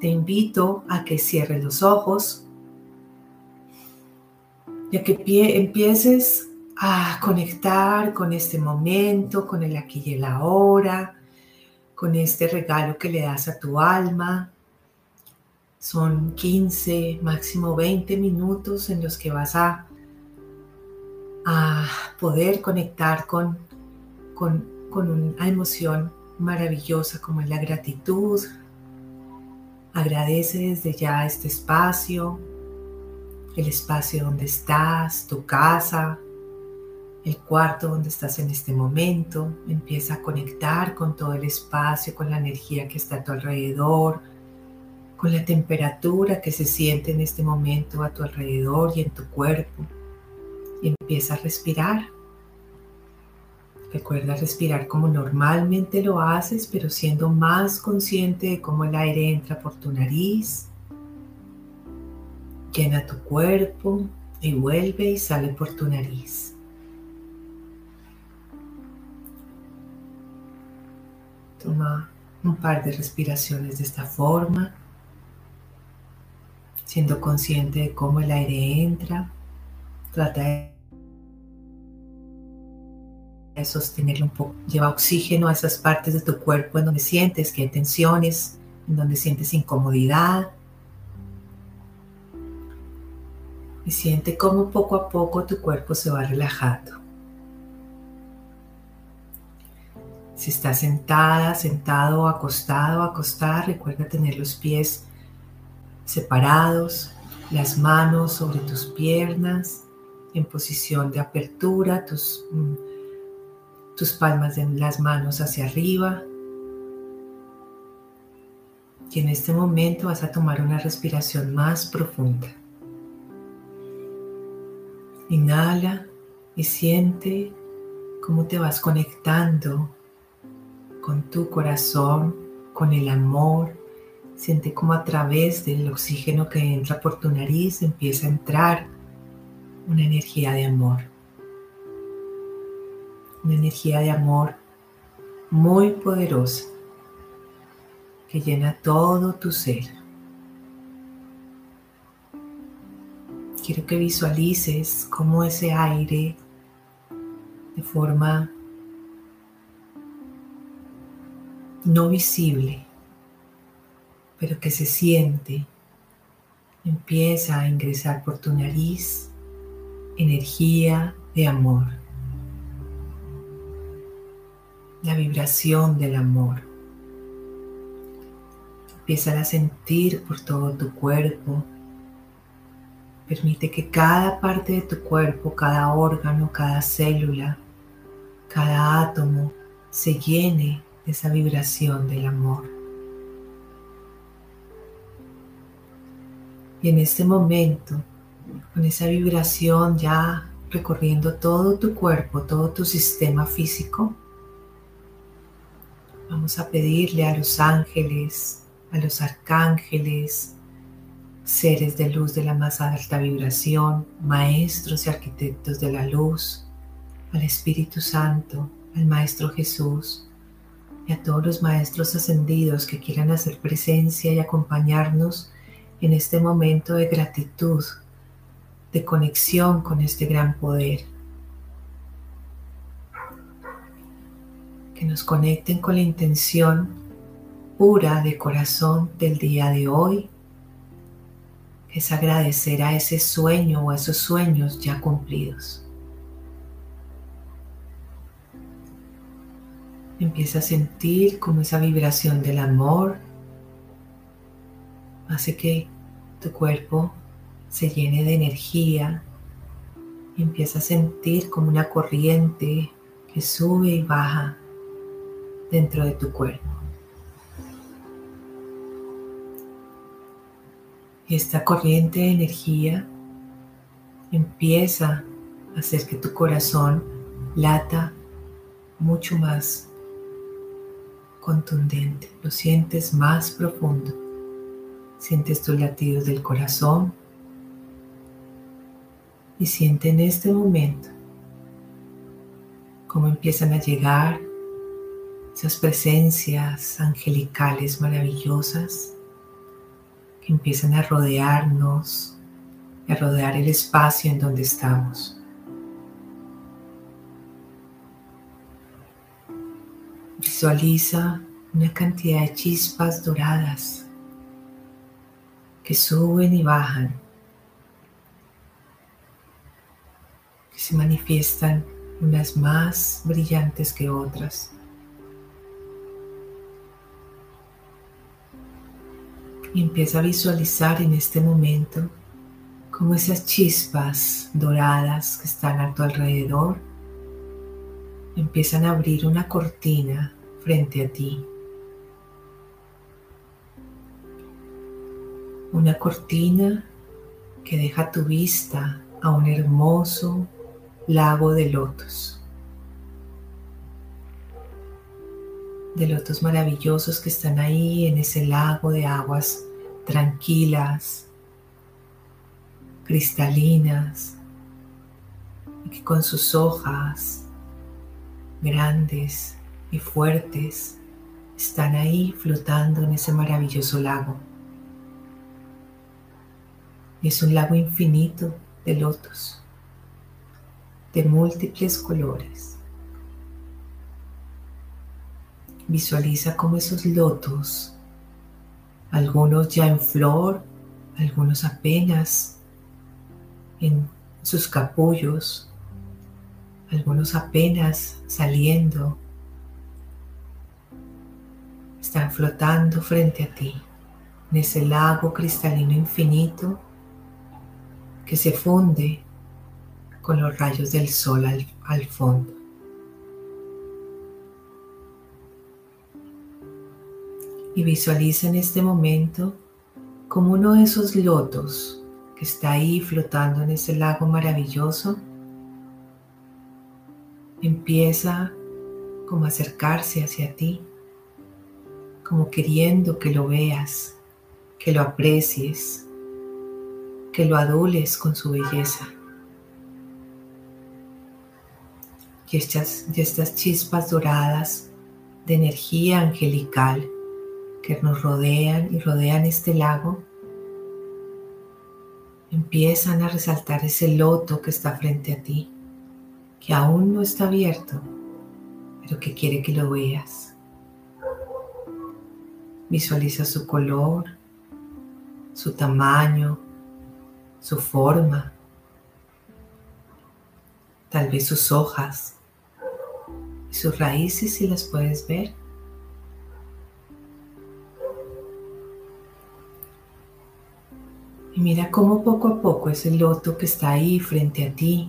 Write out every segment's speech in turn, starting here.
Te invito a que cierres los ojos y a que empieces a conectar con este momento, con el aquí y el ahora, con este regalo que le das a tu alma. Son 15, máximo 20 minutos en los que vas a, a poder conectar con, con, con una emoción maravillosa como es la gratitud, Agradece desde ya este espacio, el espacio donde estás, tu casa, el cuarto donde estás en este momento. Empieza a conectar con todo el espacio, con la energía que está a tu alrededor, con la temperatura que se siente en este momento a tu alrededor y en tu cuerpo. Y empieza a respirar. Recuerda respirar como normalmente lo haces, pero siendo más consciente de cómo el aire entra por tu nariz, llena tu cuerpo y vuelve y sale por tu nariz. Toma un par de respiraciones de esta forma, siendo consciente de cómo el aire entra. Trata de sostenerlo un poco. Lleva oxígeno a esas partes de tu cuerpo en donde sientes que hay tensiones, en donde sientes incomodidad. Y siente cómo poco a poco tu cuerpo se va relajando. Si estás sentada, sentado, acostado, acostada, recuerda tener los pies separados, las manos sobre tus piernas, en posición de apertura, tus mm, tus palmas de las manos hacia arriba. Y en este momento vas a tomar una respiración más profunda. Inhala y siente cómo te vas conectando con tu corazón, con el amor. Siente cómo a través del oxígeno que entra por tu nariz empieza a entrar una energía de amor una energía de amor muy poderosa que llena todo tu ser. Quiero que visualices cómo ese aire de forma no visible, pero que se siente, empieza a ingresar por tu nariz energía de amor. Vibración del amor. Empieza a sentir por todo tu cuerpo. Permite que cada parte de tu cuerpo, cada órgano, cada célula, cada átomo se llene de esa vibración del amor. Y en este momento, con esa vibración ya recorriendo todo tu cuerpo, todo tu sistema físico, Vamos a pedirle a los ángeles, a los arcángeles, seres de luz de la más alta vibración, maestros y arquitectos de la luz, al Espíritu Santo, al Maestro Jesús y a todos los maestros ascendidos que quieran hacer presencia y acompañarnos en este momento de gratitud, de conexión con este gran poder. Que nos conecten con la intención pura de corazón del día de hoy, que es agradecer a ese sueño o a esos sueños ya cumplidos. Empieza a sentir como esa vibración del amor. Hace que tu cuerpo se llene de energía. Empieza a sentir como una corriente que sube y baja dentro de tu cuerpo. Esta corriente de energía empieza a hacer que tu corazón lata mucho más contundente, lo sientes más profundo. Sientes tus latidos del corazón y siente en este momento cómo empiezan a llegar esas presencias angelicales maravillosas que empiezan a rodearnos, a rodear el espacio en donde estamos. Visualiza una cantidad de chispas doradas que suben y bajan, que se manifiestan unas más brillantes que otras. Y empieza a visualizar en este momento cómo esas chispas doradas que están a tu alrededor empiezan a abrir una cortina frente a ti. Una cortina que deja tu vista a un hermoso lago de lotos. De lotos maravillosos que están ahí en ese lago de aguas tranquilas, cristalinas, y que con sus hojas grandes y fuertes están ahí flotando en ese maravilloso lago. Es un lago infinito de lotos de múltiples colores. Visualiza cómo esos lotos, algunos ya en flor, algunos apenas en sus capullos, algunos apenas saliendo, están flotando frente a ti en ese lago cristalino infinito que se funde con los rayos del sol al, fondo. Y visualiza en este momento como uno de esos lotos que está ahí flotando en ese lago maravilloso empieza como a acercarse hacia ti, como queriendo que lo veas, que lo aprecies, que lo adules con su belleza. y estas, estas chispas doradas de energía angelical que nos rodean y rodean este lago, empiezan a resaltar ese loto que está frente a ti, que aún no está abierto, pero que quiere que lo veas. Visualiza su color, su tamaño, su forma, tal vez sus hojas, sus raíces si las puedes ver. Y mira cómo poco a poco ese loto que está ahí frente a ti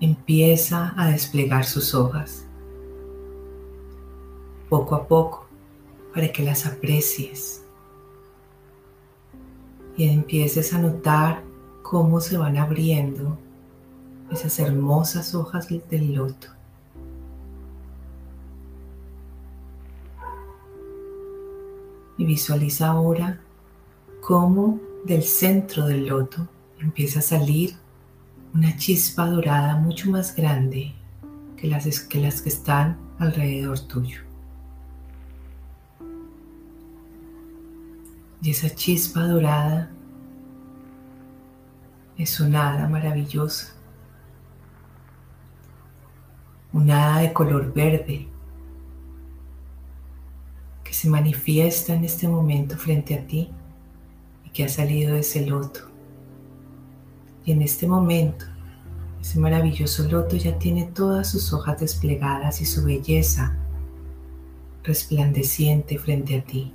empieza a desplegar sus hojas. Poco a poco, para que las aprecies. Y empieces a notar cómo se van abriendo esas hermosas hojas del loto. Y visualiza ahora cómo del centro del loto empieza a salir una chispa dorada mucho más grande que las, que las que están alrededor tuyo. Y esa chispa dorada es una hada maravillosa, una hada de color verde se manifiesta en este momento frente a ti que ha salido de ese loto. Y en este momento, ese maravilloso loto ya tiene todas sus hojas desplegadas y su belleza resplandeciente frente a ti.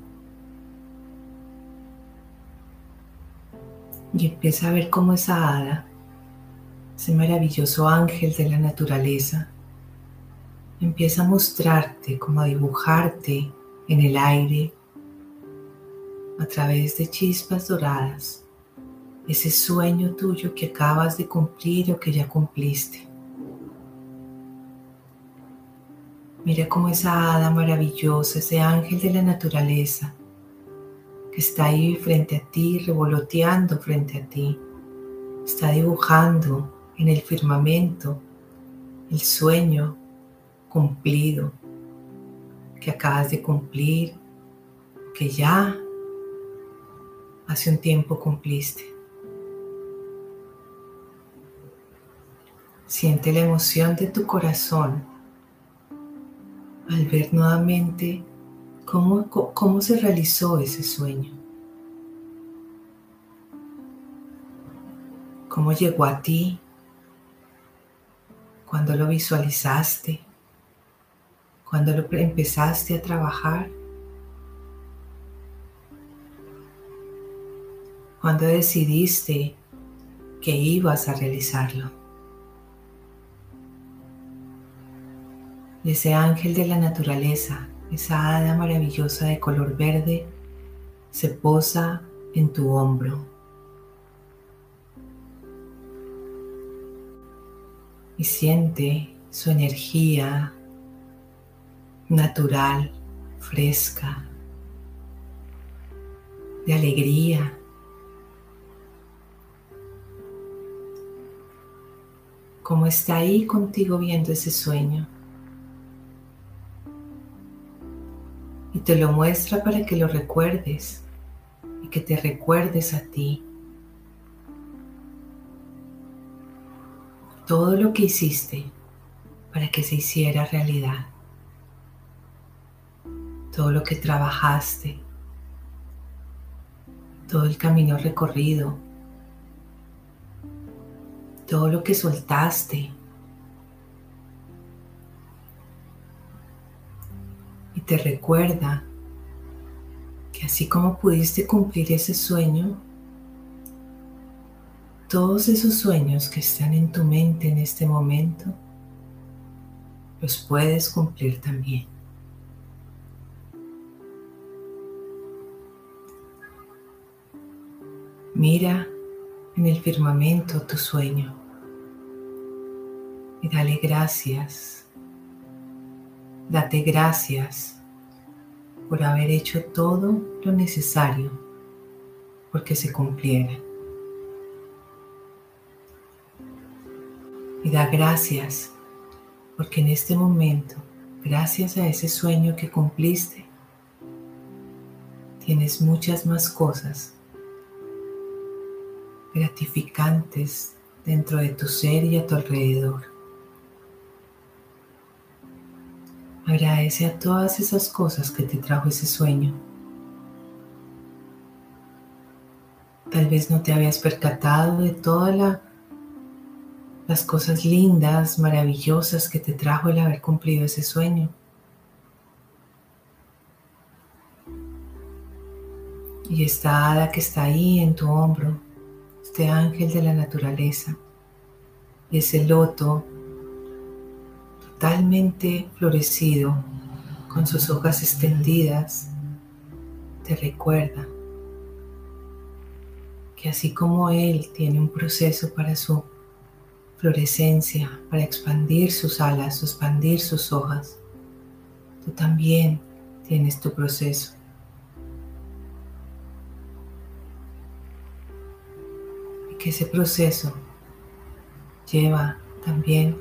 Y empieza a ver cómo esa hada, ese maravilloso ángel de la naturaleza, empieza a mostrarte, como a dibujarte en el aire a través de chispas doradas, ese sueño tuyo que acabas de cumplir o que ya cumpliste. Mira cómo esa hada maravillosa, ese ángel de la naturaleza, que está ahí frente a ti, revoloteando frente a ti, está dibujando en el firmamento el sueño cumplido que acabas de cumplir, que ya hace un tiempo cumpliste. Siente la emoción de tu corazón al ver nuevamente cómo, cómo se realizó ese sueño. Cómo llegó a ti, cuando lo visualizaste, cuando lo empezaste a trabajar, cuando decidiste que ibas a realizarlo. Ese ángel de la naturaleza, esa hada maravillosa de color verde, se posa en tu hombro. Y siente su energía natural, fresca, de alegría. Como está ahí contigo viendo ese sueño. Y te lo muestra para que lo recuerdes y que te recuerdes a ti. Todo lo que hiciste para que se hiciera realidad todo lo que trabajaste, todo el camino recorrido, todo lo que soltaste. Y te recuerda que así como pudiste cumplir ese sueño, todos esos sueños que están en tu mente en este momento, los puedes cumplir también. Mira en el firmamento tu sueño y dale gracias. Date gracias por haber hecho todo lo necesario porque se cumpliera. Y da gracias porque en este momento, gracias a ese sueño que cumpliste, tienes muchas más cosas gratificantes dentro de tu ser y a tu alrededor. Agradece a todas esas cosas que te trajo ese sueño. Tal vez no te habías percatado de todas las cosas lindas, maravillosas que te trajo el haber cumplido ese sueño. Y esta hada que está ahí en tu hombro este ángel de la naturaleza, ese loto totalmente florecido, con sus hojas extendidas, te recuerda que así como Él tiene un proceso para su florescencia, para expandir sus alas, expandir sus hojas, tú también tienes tu proceso. Que ese proceso lleva también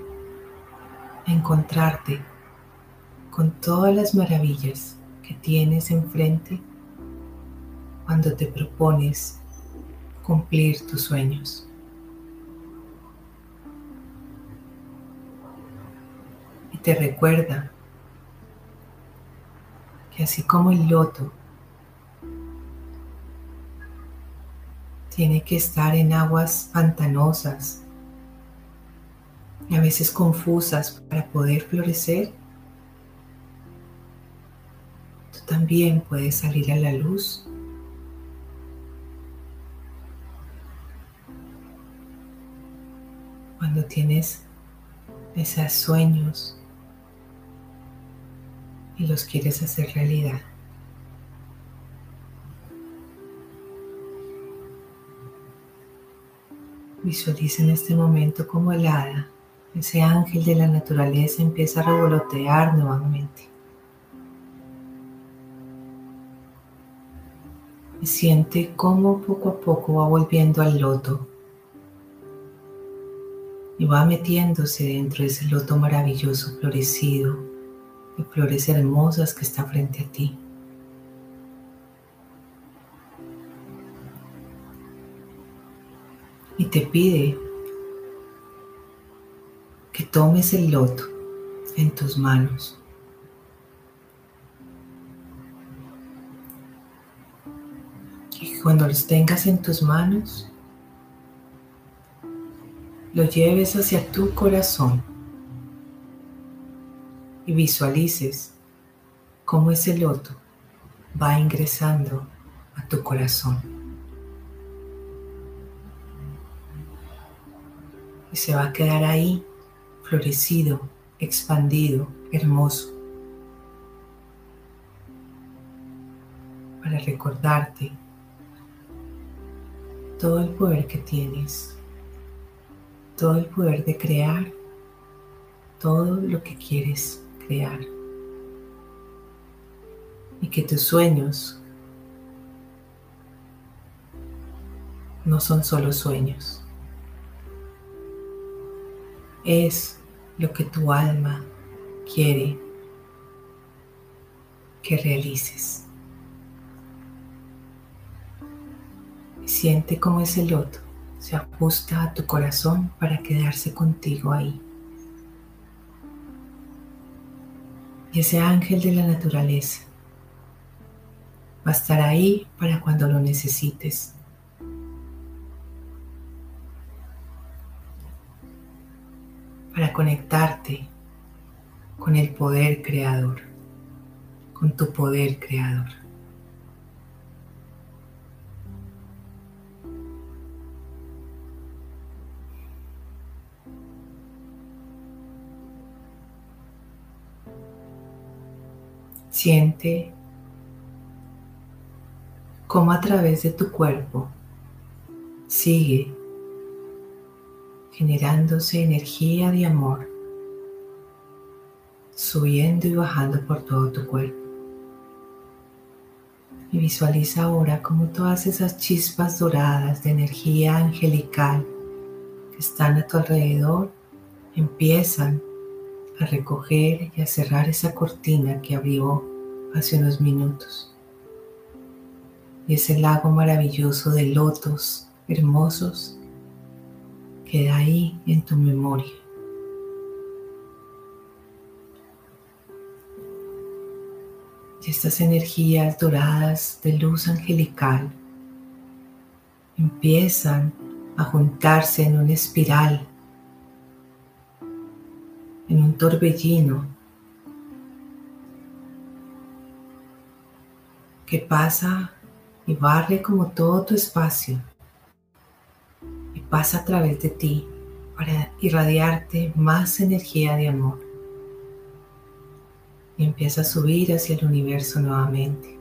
a encontrarte con todas las maravillas que tienes enfrente cuando te propones cumplir tus sueños. Y te recuerda que así como el loto tiene que estar en aguas pantanosas a veces confusas para poder florecer, tú también puedes salir a la luz. Cuando tienes esos sueños y los quieres hacer realidad. Visualiza en este momento como el hada, ese ángel de la naturaleza empieza a revolotear nuevamente. Y siente cómo poco a poco va volviendo al loto y va metiéndose dentro de ese loto maravilloso florecido de flores hermosas que está frente a ti. Y te pide que tomes el loto en tus manos. Y cuando los tengas en tus manos, lo lleves hacia tu corazón y visualices cómo ese loto va ingresando a tu corazón. Y se va a quedar ahí, florecido, expandido, hermoso. Para recordarte todo el poder que tienes, todo el poder de crear todo lo que quieres crear. Y que tus sueños no son solo sueños. Es lo que tu alma quiere que realices. Siente como ese loto se ajusta a tu corazón para quedarse contigo ahí. Y ese ángel de la naturaleza va a estar ahí para cuando lo necesites. Conectarte con el poder creador, con tu poder creador. Siente cómo a través de tu cuerpo sigue generándose energía de amor, subiendo y bajando por todo tu cuerpo. Y visualiza ahora cómo todas esas chispas doradas de energía angelical que están a tu alrededor empiezan a recoger y a cerrar esa cortina que abrió hace unos minutos. Y ese lago maravilloso de lotos hermosos queda ahí en tu memoria. Y estas energías doradas de luz angelical empiezan a juntarse en una espiral en un torbellino que pasa y barre como todo tu espacio pasa a través de ti para irradiarte más energía de amor. Y empieza a subir hacia el universo nuevamente.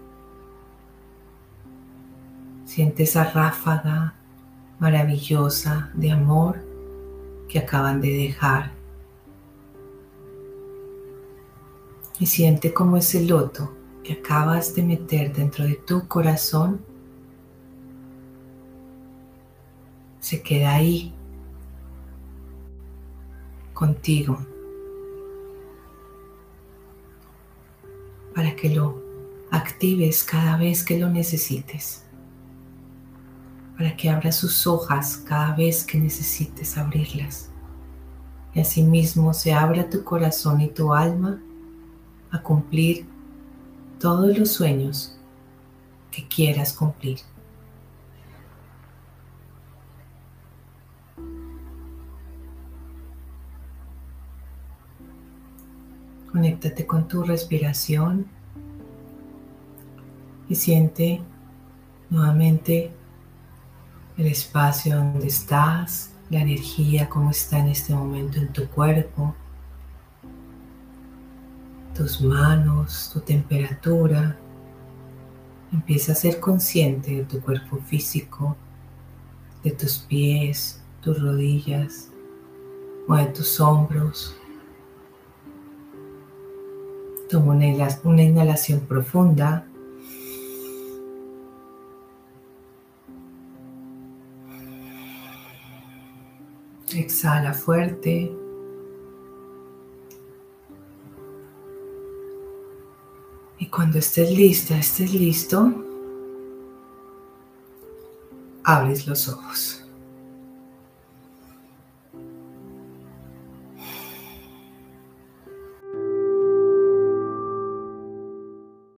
Siente esa ráfaga maravillosa de amor que acaban de dejar y siente como ese loto que acabas de meter dentro de tu corazón se queda ahí contigo para que lo actives cada vez que lo necesites, para que abras sus hojas cada vez que necesites abrirlas. Y asimismo se abra tu corazón y tu alma a cumplir todos los sueños que quieras cumplir. Conéctate con tu respiración y siente nuevamente el espacio donde estás, la energía como está en este momento en tu cuerpo tus manos, tu temperatura. Empieza a ser consciente de tu cuerpo físico, de tus pies, tus rodillas, de tus hombros. Toma una inhalación profunda. Exhala fuerte. Y cuando estés lista, estés listo, abres los ojos.